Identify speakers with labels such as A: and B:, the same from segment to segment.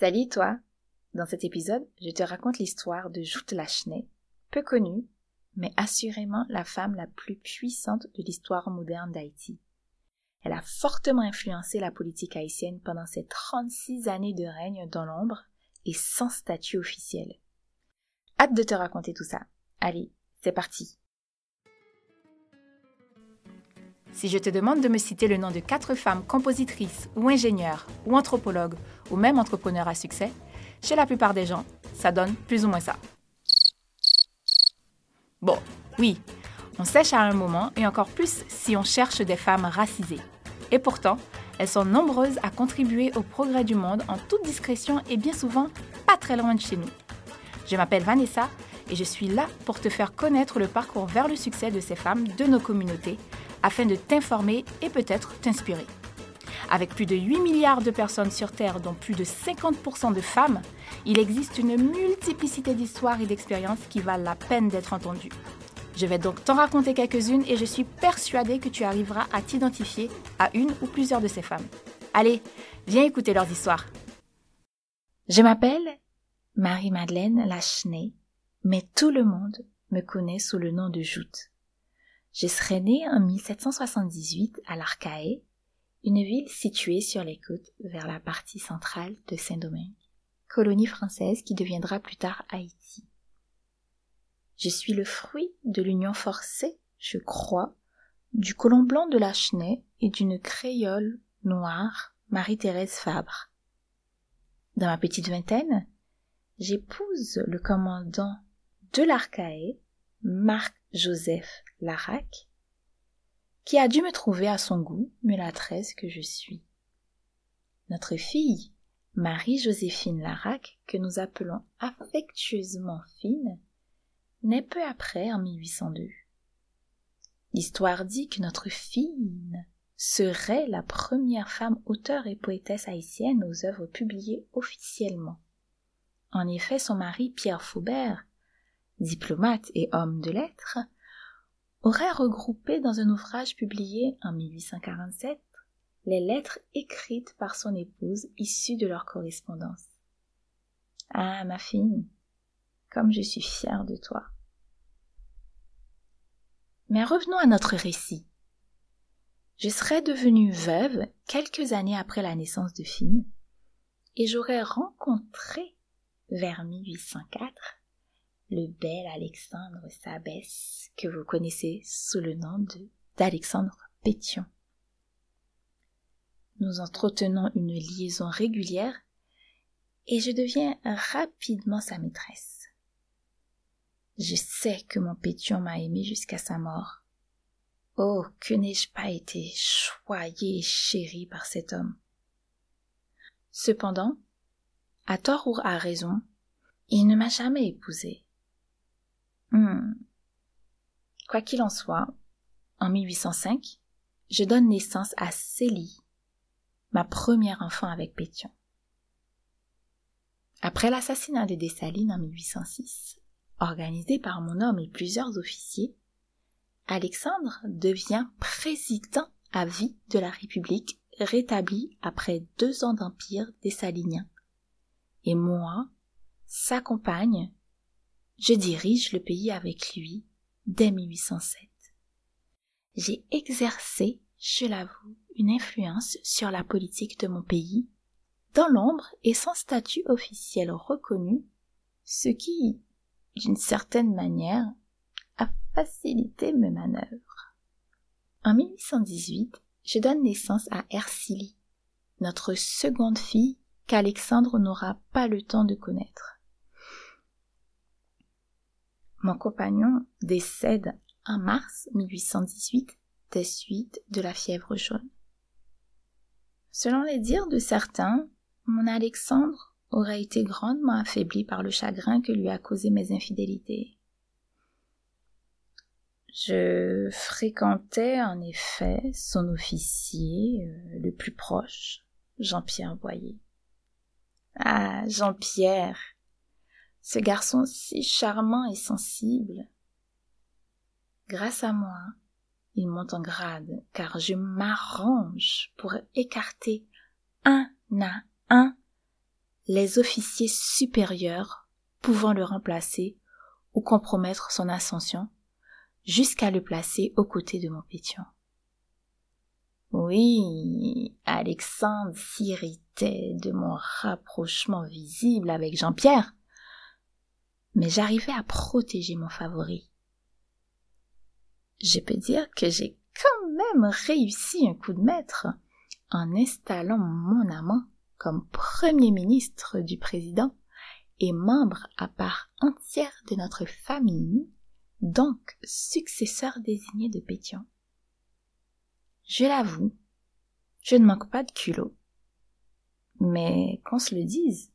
A: Salut toi Dans cet épisode, je te raconte l'histoire de Joute Lachenay, peu connue, mais assurément la femme la plus puissante de l'histoire moderne d'Haïti. Elle a fortement influencé la politique haïtienne pendant ses 36 années de règne dans l'ombre et sans statut officiel. Hâte de te raconter tout ça. Allez, c'est parti. Si je te demande de me citer le nom de quatre femmes compositrices ou ingénieures ou anthropologues ou même entrepreneurs à succès, chez la plupart des gens, ça donne plus ou moins ça. Bon, oui, on sèche à un moment et encore plus si on cherche des femmes racisées. Et pourtant, elles sont nombreuses à contribuer au progrès du monde en toute discrétion et bien souvent pas très loin de chez nous. Je m'appelle Vanessa et je suis là pour te faire connaître le parcours vers le succès de ces femmes de nos communautés afin de t'informer et peut-être t'inspirer. Avec plus de 8 milliards de personnes sur Terre, dont plus de 50% de femmes, il existe une multiplicité d'histoires et d'expériences qui valent la peine d'être entendues. Je vais donc t'en raconter quelques-unes et je suis persuadée que tu arriveras à t'identifier à une ou plusieurs de ces femmes. Allez, viens écouter leurs histoires. Je m'appelle Marie-Madeleine Lachenay, mais tout le monde me connaît sous le nom de Joute. Je serais née en 1778 à l'Arcaé, une ville située sur les côtes vers la partie centrale de Saint-Domingue, colonie française qui deviendra plus tard Haïti. Je suis le fruit de l'union forcée, je crois, du colon blanc de la Chenay et d'une créole noire, Marie-Thérèse Fabre. Dans ma petite vingtaine, j'épouse le commandant de l'Arcaé, Marc Joseph Larac, qui a dû me trouver à son goût, mulâtresse que je suis. Notre fille, Marie-Joséphine Larac, que nous appelons affectueusement Fine, naît peu après en 1802. L'histoire dit que notre Fine serait la première femme auteure et poétesse haïtienne aux œuvres publiées officiellement. En effet, son mari Pierre Faubert diplomate et homme de lettres, aurait regroupé dans un ouvrage publié en 1847 les lettres écrites par son épouse issues de leur correspondance. Ah, ma fille, comme je suis fière de toi. Mais revenons à notre récit. Je serais devenue veuve quelques années après la naissance de Fine, et j'aurais rencontré, vers 1804, le bel Alexandre Sabès, que vous connaissez sous le nom d'Alexandre Pétion. Nous entretenons une liaison régulière et je deviens rapidement sa maîtresse. Je sais que mon Pétion m'a aimé jusqu'à sa mort. Oh, que n'ai-je pas été choyée et chérie par cet homme. Cependant, à tort ou à raison, il ne m'a jamais épousée. Hmm. Quoi qu'il en soit, en 1805, je donne naissance à Célie, ma première enfant avec Pétion. Après l'assassinat de Dessalines en 1806, organisé par mon homme et plusieurs officiers, Alexandre devient président à vie de la République rétablie après deux ans d'empire dessalinien. Et moi, sa compagne, je dirige le pays avec lui dès 1807. J'ai exercé, je l'avoue, une influence sur la politique de mon pays, dans l'ombre et sans statut officiel reconnu, ce qui, d'une certaine manière, a facilité mes manœuvres. En 1818, je donne naissance à Ercilie, notre seconde fille qu'Alexandre n'aura pas le temps de connaître. Mon compagnon décède en mars 1818 des suites de la fièvre jaune. Selon les dires de certains, mon Alexandre aurait été grandement affaibli par le chagrin que lui a causé mes infidélités. Je fréquentais en effet son officier euh, le plus proche, Jean-Pierre Boyer. Ah, Jean-Pierre, ce garçon si charmant et sensible. Grâce à moi, il monte en grade, car je m'arrange pour écarter un à un les officiers supérieurs pouvant le remplacer ou compromettre son ascension, jusqu'à le placer aux côtés de mon pétion. Oui, Alexandre s'irritait de mon rapprochement visible avec Jean-Pierre, mais j'arrivais à protéger mon favori. Je peux dire que j'ai quand même réussi un coup de maître en installant mon amant comme premier ministre du président et membre à part entière de notre famille, donc successeur désigné de Pétion. Je l'avoue, je ne manque pas de culot. Mais qu'on se le dise,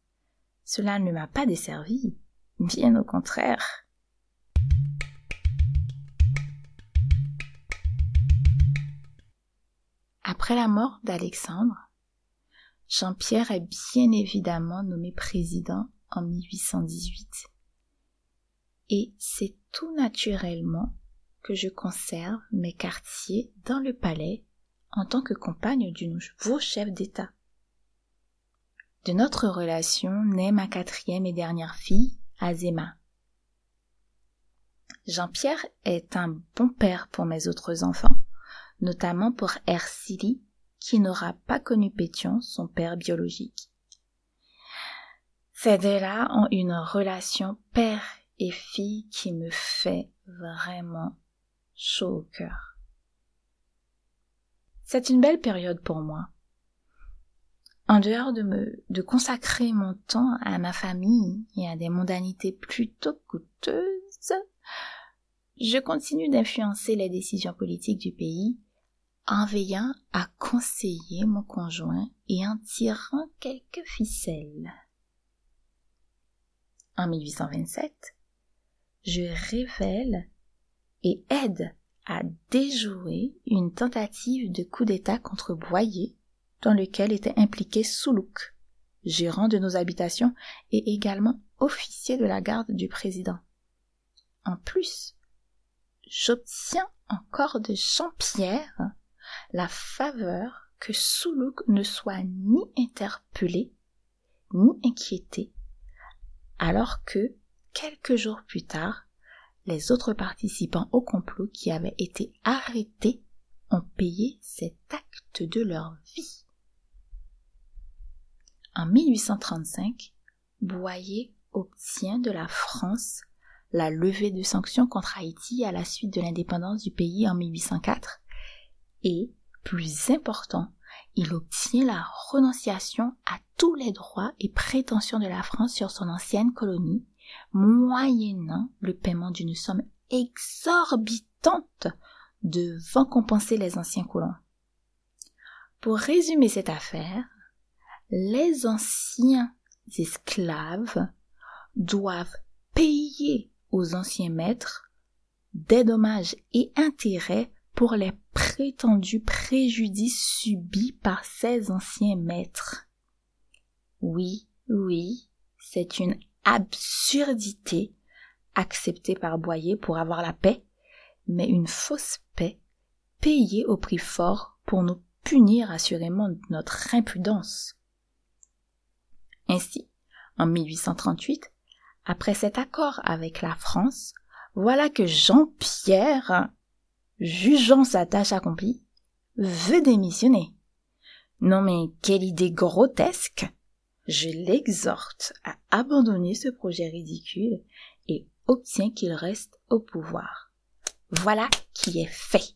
A: cela ne m'a pas desservi, bien au contraire. Après la mort d'Alexandre, Jean-Pierre est bien évidemment nommé président en 1818. Et c'est tout naturellement que je conserve mes quartiers dans le palais en tant que compagne du nouveau chef d'État. De notre relation naît ma quatrième et dernière fille, Azema. Jean-Pierre est un bon père pour mes autres enfants, notamment pour Ercili, qui n'aura pas connu Pétion, son père biologique. Ces deux-là ont une relation père et fille qui me fait vraiment chaud au cœur. C'est une belle période pour moi. En dehors de me, de consacrer mon temps à ma famille et à des mondanités plutôt coûteuses, je continue d'influencer les décisions politiques du pays en veillant à conseiller mon conjoint et en tirant quelques ficelles. En 1827, je révèle et aide à déjouer une tentative de coup d'État contre Boyer, dans lequel était impliqué Soulouk, gérant de nos habitations et également officier de la garde du président. En plus, j'obtiens encore de Jean-Pierre la faveur que Soulouk ne soit ni interpellé, ni inquiété, alors que, quelques jours plus tard, les autres participants au complot qui avaient été arrêtés ont payé cet acte de leur vie. En 1835, Boyer obtient de la France la levée de sanctions contre Haïti à la suite de l'indépendance du pays en 1804 et, plus important, il obtient la renonciation à tous les droits et prétentions de la France sur son ancienne colonie, moyennant le paiement d'une somme exorbitante devant compenser les anciens colons. Pour résumer cette affaire, les anciens esclaves doivent payer aux anciens maîtres des dommages et intérêts pour les prétendus préjudices subis par ces anciens maîtres. Oui, oui, c'est une absurdité acceptée par Boyer pour avoir la paix, mais une fausse paix payée au prix fort pour nous punir assurément de notre impudence. Ainsi, en 1838, après cet accord avec la France, voilà que Jean-Pierre jugeant sa tâche accomplie, veut démissionner. Non mais quelle idée grotesque. Je l'exhorte à abandonner ce projet ridicule et obtient qu'il reste au pouvoir. Voilà qui est fait.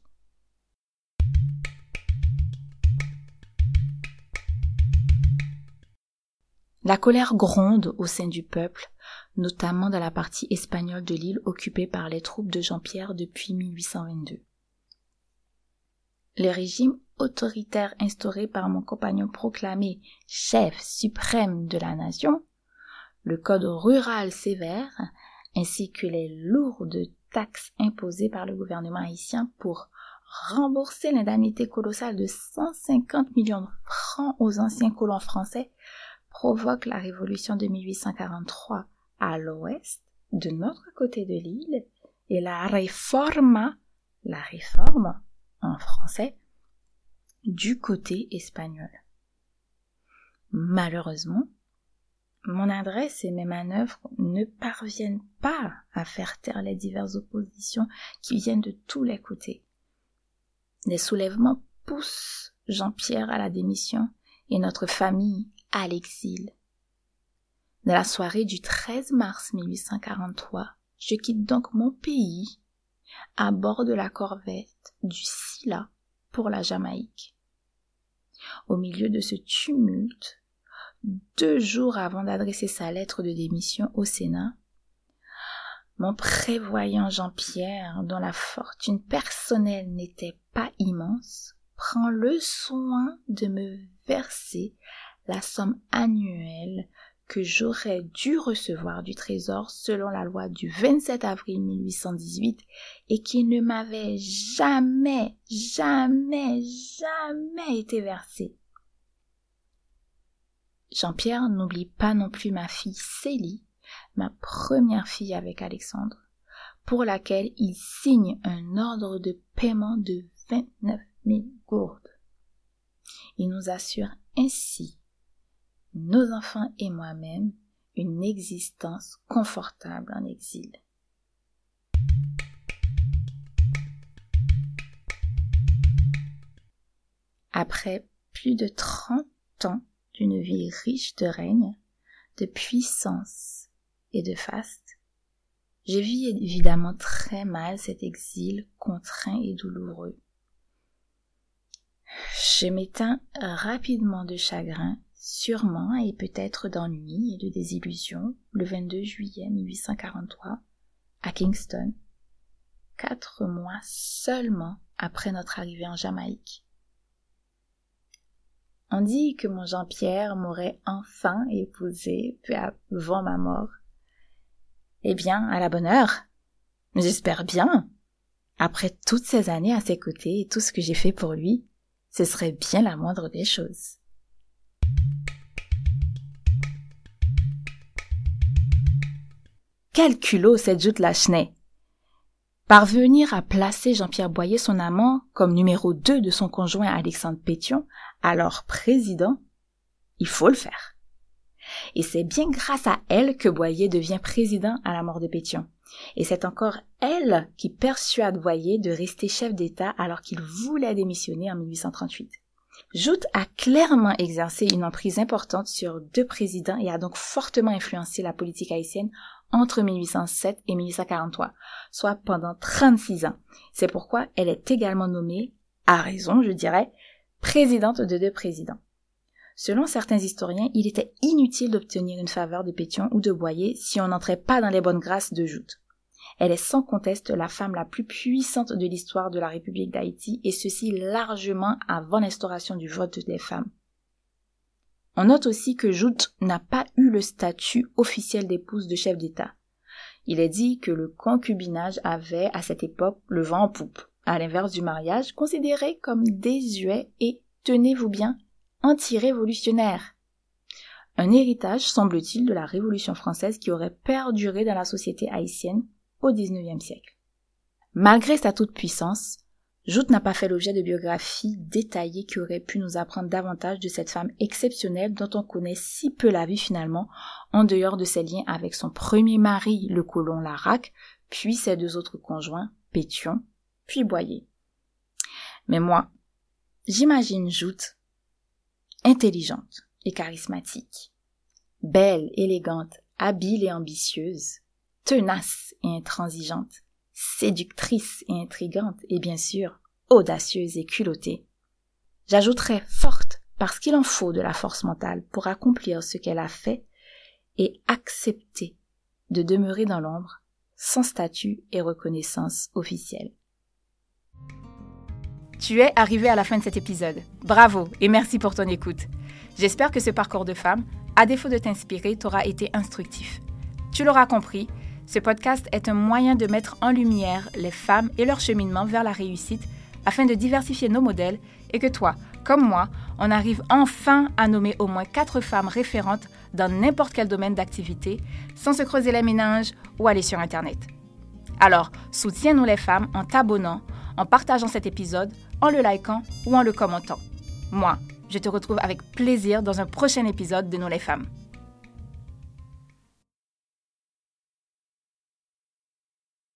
A: La colère gronde au sein du peuple, notamment dans la partie espagnole de l'île occupée par les troupes de Jean-Pierre depuis 1822. Le régime autoritaire instauré par mon compagnon proclamé chef suprême de la nation, le code rural sévère, ainsi que les lourdes taxes imposées par le gouvernement haïtien pour rembourser l'indemnité colossale de 150 millions de francs aux anciens colons français provoquent la révolution de 1843 à l'ouest de notre côté de l'île et la réforma, la réforme en français du côté espagnol. Malheureusement, mon adresse et mes manœuvres ne parviennent pas à faire taire les diverses oppositions qui viennent de tous les côtés. Les soulèvements poussent Jean-Pierre à la démission et notre famille à l'exil. Dans la soirée du 13 mars 1843, je quitte donc mon pays à bord de la corvette du Scylla pour la Jamaïque. Au milieu de ce tumulte, deux jours avant d'adresser sa lettre de démission au Sénat, mon prévoyant Jean-Pierre, dont la fortune personnelle n'était pas immense, prend le soin de me verser la somme annuelle que j'aurais dû recevoir du Trésor selon la loi du 27 avril 1818 et qui ne m'avait jamais, jamais, jamais été versée. Jean-Pierre n'oublie pas non plus ma fille Célie, ma première fille avec Alexandre, pour laquelle il signe un ordre de paiement de 29 000 gourdes. Il nous assure ainsi, nos enfants et moi-même, une existence confortable en exil. Après plus de 30 ans d'une vie riche de règne, de puissance et de faste, j'ai vu évidemment très mal cet exil contraint et douloureux. Je m'éteins rapidement de chagrin, sûrement et peut-être d'ennui et de désillusion, le 22 juillet 1843, à Kingston, quatre mois seulement après notre arrivée en Jamaïque. On dit que mon Jean-Pierre m'aurait enfin épousé avant ma mort. Eh bien, à la bonne heure. J'espère bien. Après toutes ces années à ses côtés et tout ce que j'ai fait pour lui, ce serait bien la moindre des choses. Quel culot cette joute Lachenay Parvenir à placer Jean-Pierre Boyer, son amant, comme numéro 2 de son conjoint Alexandre Pétion, alors président, il faut le faire. Et c'est bien grâce à elle que Boyer devient président à la mort de Pétion. Et c'est encore elle qui persuade Boyer de rester chef d'État alors qu'il voulait démissionner en 1838. Joute a clairement exercé une emprise importante sur deux présidents et a donc fortement influencé la politique haïtienne entre 1807 et 1843, soit pendant 36 ans. C'est pourquoi elle est également nommée, à raison je dirais, présidente de deux présidents. Selon certains historiens, il était inutile d'obtenir une faveur de Pétion ou de Boyer si on n'entrait pas dans les bonnes grâces de Joute. Elle est sans conteste la femme la plus puissante de l'histoire de la République d'Haïti et ceci largement avant l'instauration du vote des femmes. On note aussi que Joute n'a pas eu le statut officiel d'épouse de chef d'État. Il est dit que le concubinage avait à cette époque le vent en poupe, à l'inverse du mariage, considéré comme désuet et, tenez-vous bien, anti-révolutionnaire. Un héritage, semble-t-il, de la Révolution française qui aurait perduré dans la société haïtienne au XIXe siècle. Malgré sa toute-puissance, Joute n'a pas fait l'objet de biographies détaillées qui auraient pu nous apprendre davantage de cette femme exceptionnelle dont on connaît si peu la vie finalement, en dehors de ses liens avec son premier mari, le colon Larac, puis ses deux autres conjoints, Pétion, puis Boyer. Mais moi, j'imagine Joute intelligente et charismatique, belle, élégante, habile et ambitieuse, tenace et intransigeante, séductrice et intrigante, et bien sûr, audacieuse et culottée. J'ajouterai forte parce qu'il en faut de la force mentale pour accomplir ce qu'elle a fait et accepter de demeurer dans l'ombre sans statut et reconnaissance officielle. Tu es arrivé à la fin de cet épisode. Bravo et merci pour ton écoute. J'espère que ce parcours de femme, à défaut de t'inspirer, t'aura été instructif. Tu l'auras compris, ce podcast est un moyen de mettre en lumière les femmes et leur cheminement vers la réussite afin de diversifier nos modèles et que toi, comme moi, on arrive enfin à nommer au moins quatre femmes référentes dans n'importe quel domaine d'activité sans se creuser les méninges ou aller sur Internet. Alors, soutiens-nous les femmes en t'abonnant, en partageant cet épisode, en le likant ou en le commentant. Moi, je te retrouve avec plaisir dans un prochain épisode de Nous les femmes.